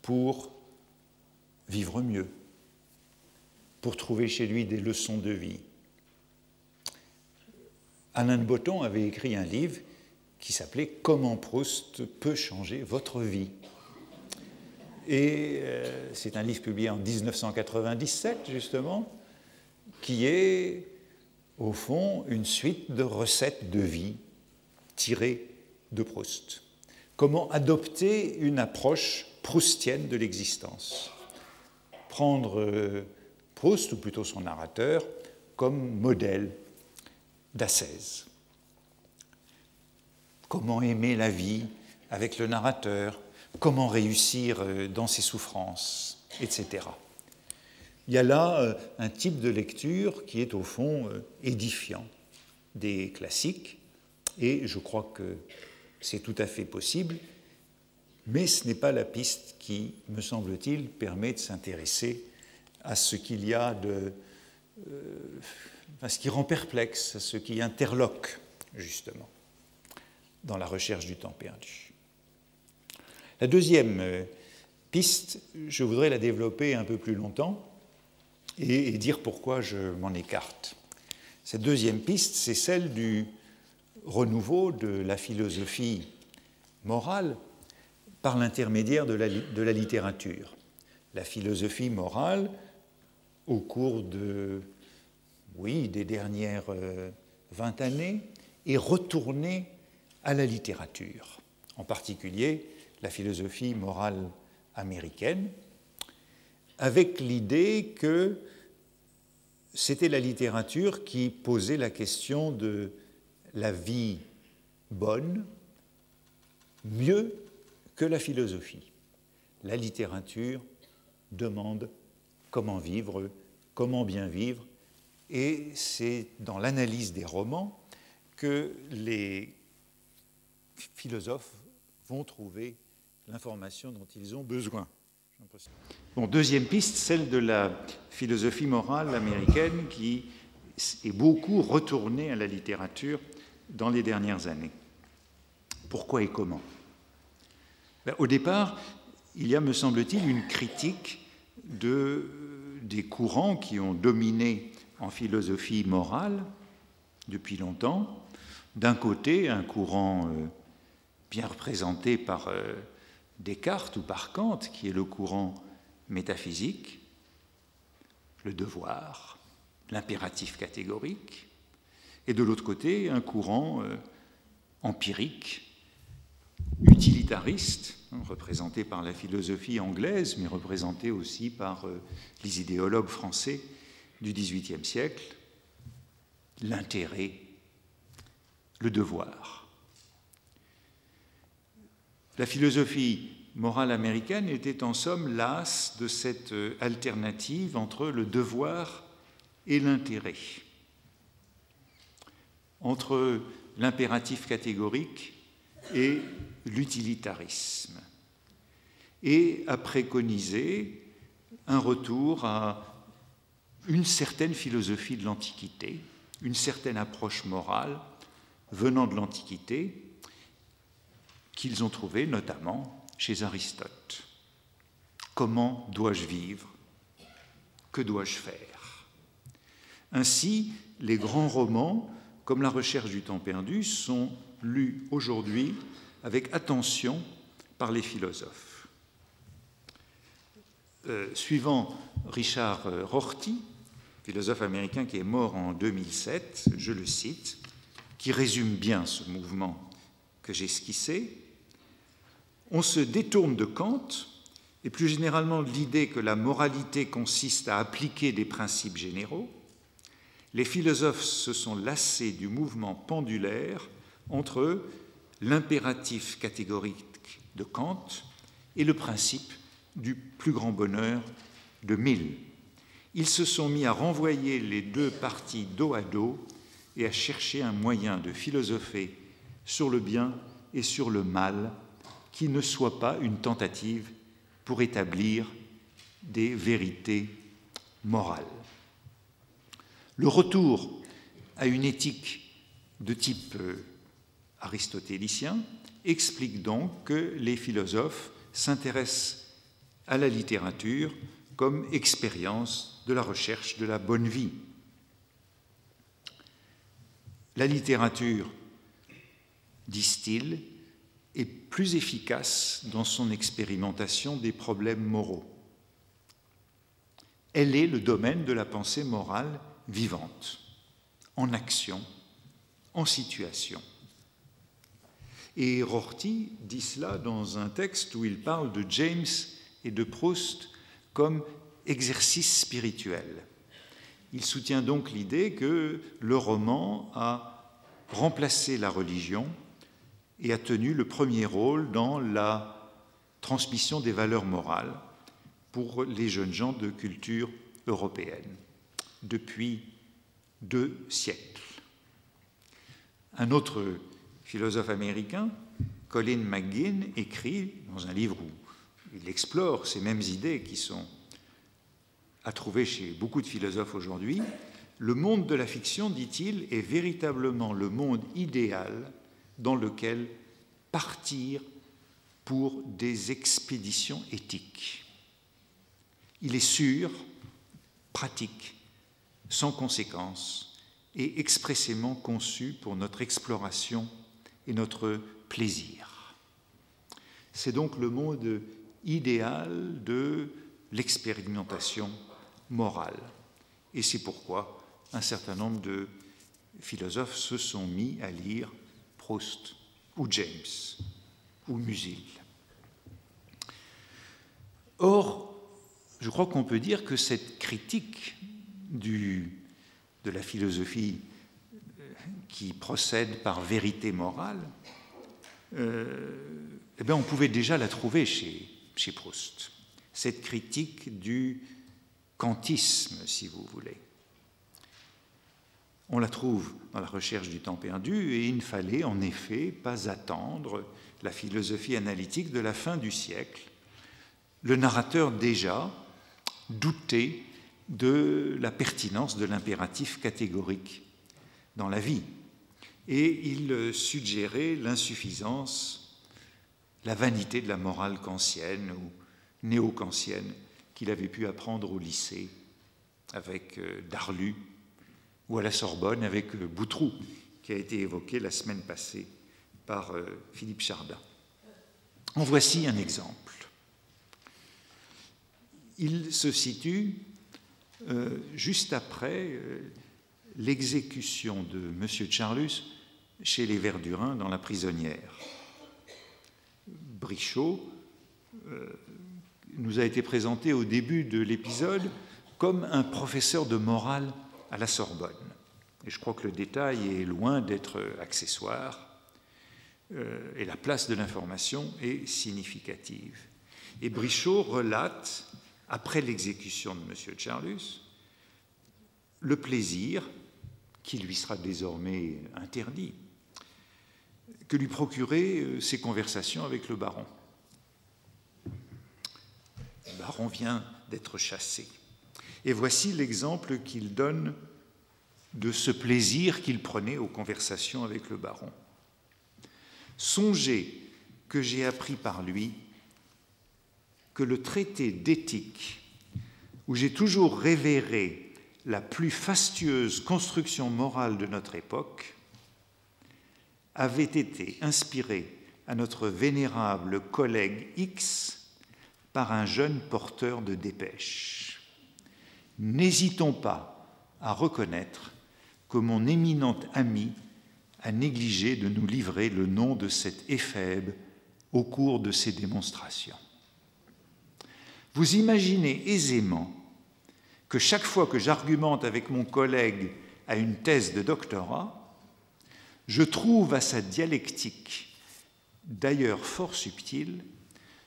pour vivre mieux, pour trouver chez lui des leçons de vie. Alain de Botton avait écrit un livre qui s'appelait Comment Proust peut changer votre vie. Et euh, c'est un livre publié en 1997, justement, qui est, au fond, une suite de recettes de vie tirées de Proust. Comment adopter une approche proustienne de l'existence? Prendre euh, Proust, ou plutôt son narrateur, comme modèle d'ascèse. Comment aimer la vie avec le narrateur, comment réussir euh, dans ses souffrances, etc. Il y a là euh, un type de lecture qui est au fond édifiant des classiques, et je crois que c'est tout à fait possible, mais ce n'est pas la piste qui, me semble-t-il, permet de s'intéresser à ce qu'il y a de. Euh, à ce qui rend perplexe, ce qui interloque, justement, dans la recherche du temps perdu. La deuxième euh, piste, je voudrais la développer un peu plus longtemps et dire pourquoi je m'en écarte. Cette deuxième piste, c'est celle du renouveau de la philosophie morale par l'intermédiaire de, la, littérature. La philosophie morale, au cours de, oui, des dernières euh, vingt années est retourné à la littérature, en particulier la philosophie morale américaine, avec l'idée que c'était la littérature qui posait la question de la vie bonne mieux que la philosophie. La littérature demande comment vivre, comment bien vivre, et c'est dans l'analyse des romans que les philosophes vont trouver l'information dont ils ont besoin. Bon, deuxième piste, celle de la philosophie morale américaine qui est beaucoup retournée à la littérature dans les dernières années. Pourquoi et comment? Ben, Au départ, il y a, me semble-t-il, une critique de, des courants qui ont dominé en philosophie morale depuis longtemps. D'un côté, un courant euh, bien représenté par euh, Descartes ou par Kant, qui est le courant métaphysique, le devoir, l'impératif catégorique, et de l'autre côté, un courant euh, empirique, utilitariste, représenté par la philosophie anglaise, mais représenté aussi par les idéologues français du XVIIIe siècle, l'intérêt, le devoir. La philosophie morale américaine était en somme lasse de cette alternative entre le devoir et l'intérêt, entre l'impératif catégorique et l'utilitarisme, et a préconisé un retour à une certaine philosophie de l'Antiquité, une certaine approche morale venant de l'Antiquité, qu'ils ont trouvée notamment chez Aristote. Comment dois-je vivre? Que dois-je faire? Ainsi, les grands romans, comme La recherche du temps perdu, sont lus aujourd'hui avec attention par les philosophes. Euh, suivant Richard Rorty, philosophe américain qui est mort en 2007, je le cite, qui résume bien ce mouvement que j'ai esquissé, on se détourne de Kant et plus généralement de l'idée que la moralité consiste à appliquer des principes généraux, les philosophes se sont lassés du mouvement pendulaire entre l'impératif catégorique de Kant et le principe du plus grand bonheur de Mill. Ils se sont mis à renvoyer les deux parties dos à dos et à chercher un moyen de philosopher sur le bien et sur le mal qui ne soit pas une tentative pour établir des vérités morales. Le retour à une éthique de type euh, aristotélicien explique donc que les philosophes s'intéressent à la littérature comme expérience de la recherche de la bonne vie. La littérature, disent-ils, est plus efficace dans son expérimentation des problèmes moraux. Elle est le domaine de la pensée morale vivante, en action, en situation. Et Rorty dit cela dans un texte où il parle de James et de Proust comme exercice spirituel. Il soutient donc l'idée que le roman a remplacé la religion et a tenu le premier rôle dans la transmission des valeurs morales pour les jeunes gens de culture européenne depuis deux siècles. Un autre philosophe américain, Colin McGinn, écrit dans un livre où il explore ces mêmes idées qui sont à trouver chez beaucoup de philosophes aujourd'hui, le monde de la fiction, dit-il, est véritablement le monde idéal dans lequel partir pour des expéditions éthiques. Il est sûr, pratique, sans conséquence et expressément conçu pour notre exploration et notre plaisir. C'est donc le monde idéal de l'expérimentation morale. Et c'est pourquoi un certain nombre de philosophes se sont mis à lire Proust ou James ou Musil. Or, je crois qu'on peut dire que cette critique du, de la philosophie euh, qui procède par vérité morale, euh, eh bien, on pouvait déjà la trouver chez, chez Proust. Cette critique du kantisme, si vous voulez. On la trouve dans la recherche du temps perdu et il ne fallait en effet pas attendre la philosophie analytique de la fin du siècle. Le narrateur déjà doutait de la pertinence de l'impératif catégorique dans la vie et il suggérait l'insuffisance, la vanité de la morale kantienne ou néo-kantienne qu'il avait pu apprendre au lycée avec euh, Darlu ou à la Sorbonne avec euh, Boutroux, qui a été évoqué la semaine passée par euh, Philippe Chardin. En voici un exemple. Il se situe juste après l'exécution de M. Charlus chez les Verdurins dans la prisonnière. Brichot nous a été présenté au début de l'épisode comme un professeur de morale à la Sorbonne. Et je crois que le détail est loin d'être accessoire, euh, et la place de l'information est significative. Et Brichot relate, après l'exécution de M. Charlus, le plaisir, qui lui sera désormais interdit, que lui procuraient euh, ses conversations avec le baron. Le baron vient d'être chassé. Et voici l'exemple qu'il donne de ce plaisir qu'il prenait aux conversations avec le baron. Songez que j'ai appris par lui que le traité d'éthique, où j'ai toujours révéré la plus fastueuse construction morale de notre époque, avait été inspiré à notre vénérable collègue X par un jeune porteur de dépêches n'hésitons pas à reconnaître que mon éminent ami a négligé de nous livrer le nom de cet éphèbe au cours de ses démonstrations. Vous imaginez aisément que chaque fois que j'argumente avec mon collègue à une thèse de doctorat, je trouve à sa dialectique, d'ailleurs fort subtile,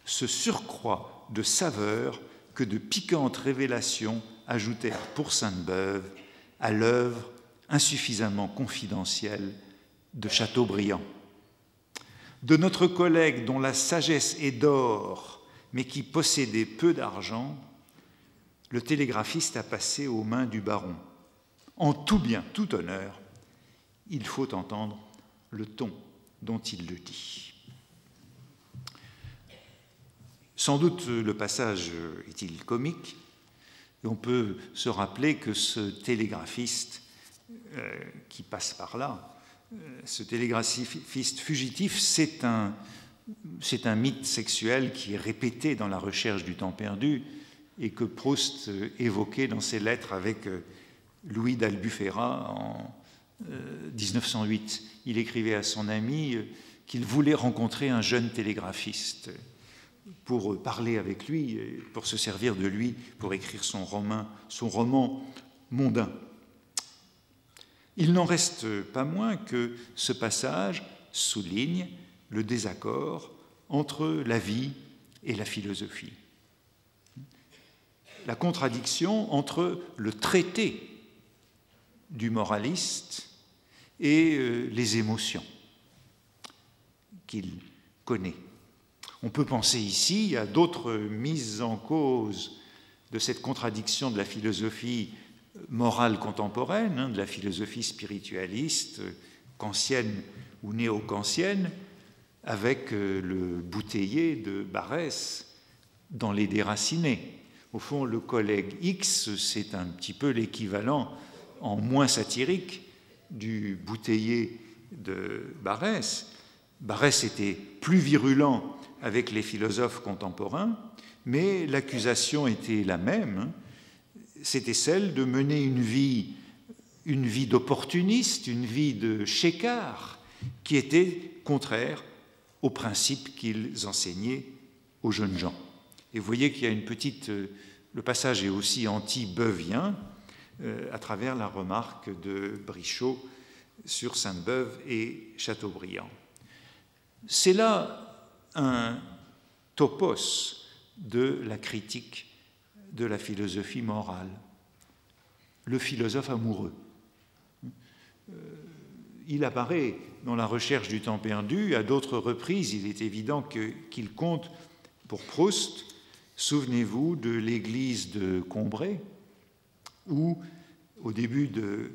ce surcroît de saveur que de piquantes révélations ajoutèrent pour Sainte-Beuve à l'œuvre insuffisamment confidentielle de Chateaubriand. De notre collègue dont la sagesse est d'or, mais qui possédait peu d'argent, le télégraphiste a passé aux mains du baron. En tout bien, tout honneur, il faut entendre le ton dont il le dit. Sans doute le passage est-il comique, on peut se rappeler que ce télégraphiste euh, qui passe par là, euh, ce télégraphiste fugitif, c'est un, mythe sexuel qui est répété dans la recherche du temps perdu et que Proust évoquait dans ses lettres avec euh, Louis d'Albufera en 1908. Il écrivait à son ami qu'il voulait rencontrer un jeune télégraphiste pour parler avec lui, pour se servir de lui pour écrire son roman, son roman mondain. Il n'en reste pas moins que ce passage souligne le désaccord entre la vie et la philosophie. La contradiction entre le traité du moraliste et euh, les émotions qu'il connaît. On peut penser ici à d'autres mises en cause de cette contradiction de la philosophie morale contemporaine, hein, de la philosophie spiritualiste, kantienne ou néo-kantienne, avec euh, le bouteiller de Barès dans Les Déracinés. Au fond, le collègue X, c'est un petit peu l'équivalent en moins satirique du bouteiller de Barès. Barès était plus virulent avec les philosophes contemporains, mais l'accusation était la même. c'était celle de mener une vie, une d'opportuniste, une vie de chécard, qui était contraire aux principes qu'ils enseignaient aux jeunes gens. Et vous voyez qu'il y a une petite. Le passage est aussi anti-beuvien euh, à travers la remarque de Brichot sur Sainte-Beuve et Chateaubriand. C'est là un topos de la critique de la philosophie morale, le philosophe amoureux. Euh, il apparaît dans la recherche du temps perdu, à d'autres reprises, il est évident qu'il compte pour Proust. Souvenez-vous de l'église de Combray, où, au début euh,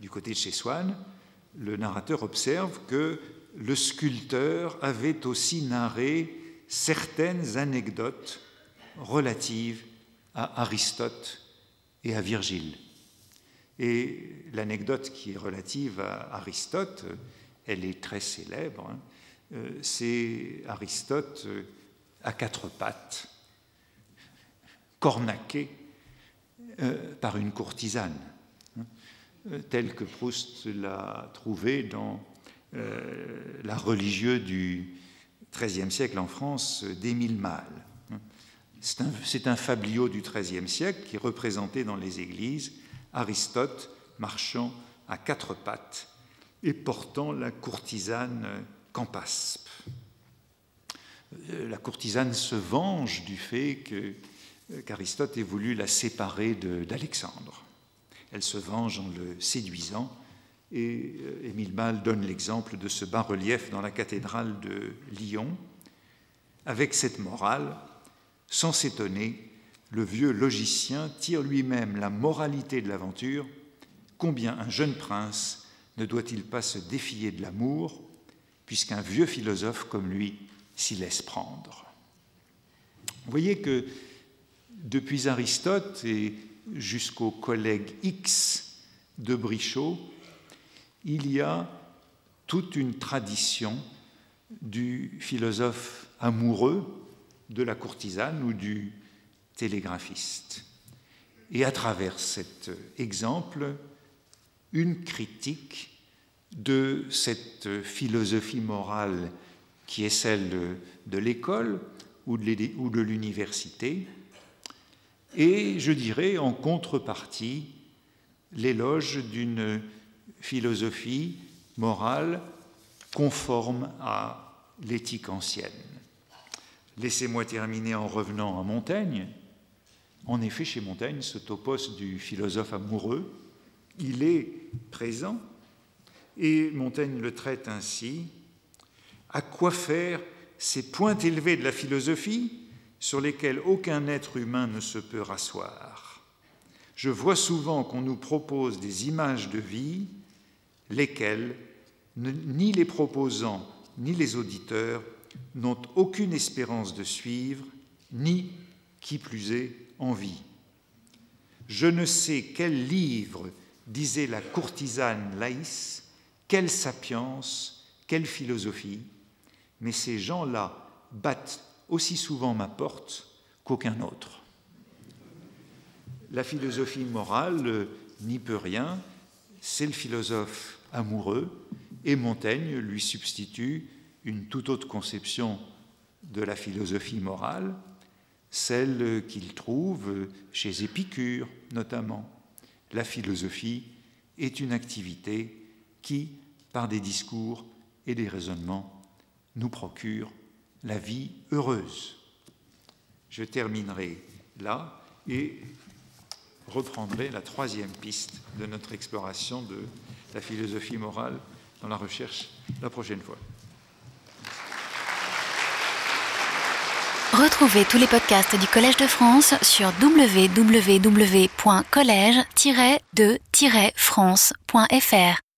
du côté de chez Swann, le narrateur observe que le sculpteur avait aussi narré certaines anecdotes relatives à Aristote et à Virgile. Et l'anecdote qui est relative à Aristote, elle est très célèbre, hein. euh, c'est Aristote euh, à quatre pattes, cornaqué euh, par une courtisane, hein, telle que Proust l'a trouvée dans la religieuse du XIIIe siècle en France d'Émile Malle. C'est un, un, fabliau du XIIIe siècle qui est représenté dans les églises Aristote marchant à quatre pattes et portant la courtisane Campaspe. Euh, la courtisane se venge du fait euh, qu'Aristote ait voulu la séparer d'Alexandre. Elle se venge en le séduisant et euh, Émile Malle donne l'exemple de ce bas-relief dans la cathédrale de Lyon. Avec cette morale, sans s'étonner, le vieux logicien tire lui-même la moralité de l'aventure, combien un jeune prince ne doit-il pas se défier de l'amour, puisqu'un vieux philosophe comme lui s'y laisse prendre? Vous voyez que depuis Aristote et jusqu'au collègue X de Brichot, il y a toute une tradition du philosophe amoureux de la courtisane ou du télégraphiste. Et à travers cet exemple, une critique de cette philosophie morale qui est celle de l'école ou de l'université, et je dirais en contrepartie l'éloge d'une philosophie morale conforme à l'éthique ancienne. Laissez-moi terminer en revenant à Montaigne, en effet, chez Montaigne, ce topos du philosophe amoureux, il est présent, et Montaigne le traite ainsi. À quoi faire ces points élevés de la philosophie? Sur lesquels aucun être humain ne se peut rasseoir Je vois souvent qu'on nous propose des images de vie, lesquelles, ni les proposants ni les auditeurs, n'ont aucune espérance de suivre, ni, qui plus est, envie. Je ne sais quel livre disait la courtisane Laïs, quelle sapience, quelle philosophie, mais ces gens-là battent aussi souvent ma porte qu'aucun autre. La philosophie morale n'y peut rien, c'est le philosophe amoureux, et Montaigne lui substitue une toute autre conception de la philosophie morale, celle qu'il trouve chez Épicure notamment. La philosophie est une activité qui, par des discours et des raisonnements, nous procure la vie heureuse. Je terminerai là et reprendrai la troisième piste de notre exploration de la philosophie morale dans la recherche la prochaine fois. Retrouvez tous les podcasts du Collège de France sur www.collège-de-france.fr.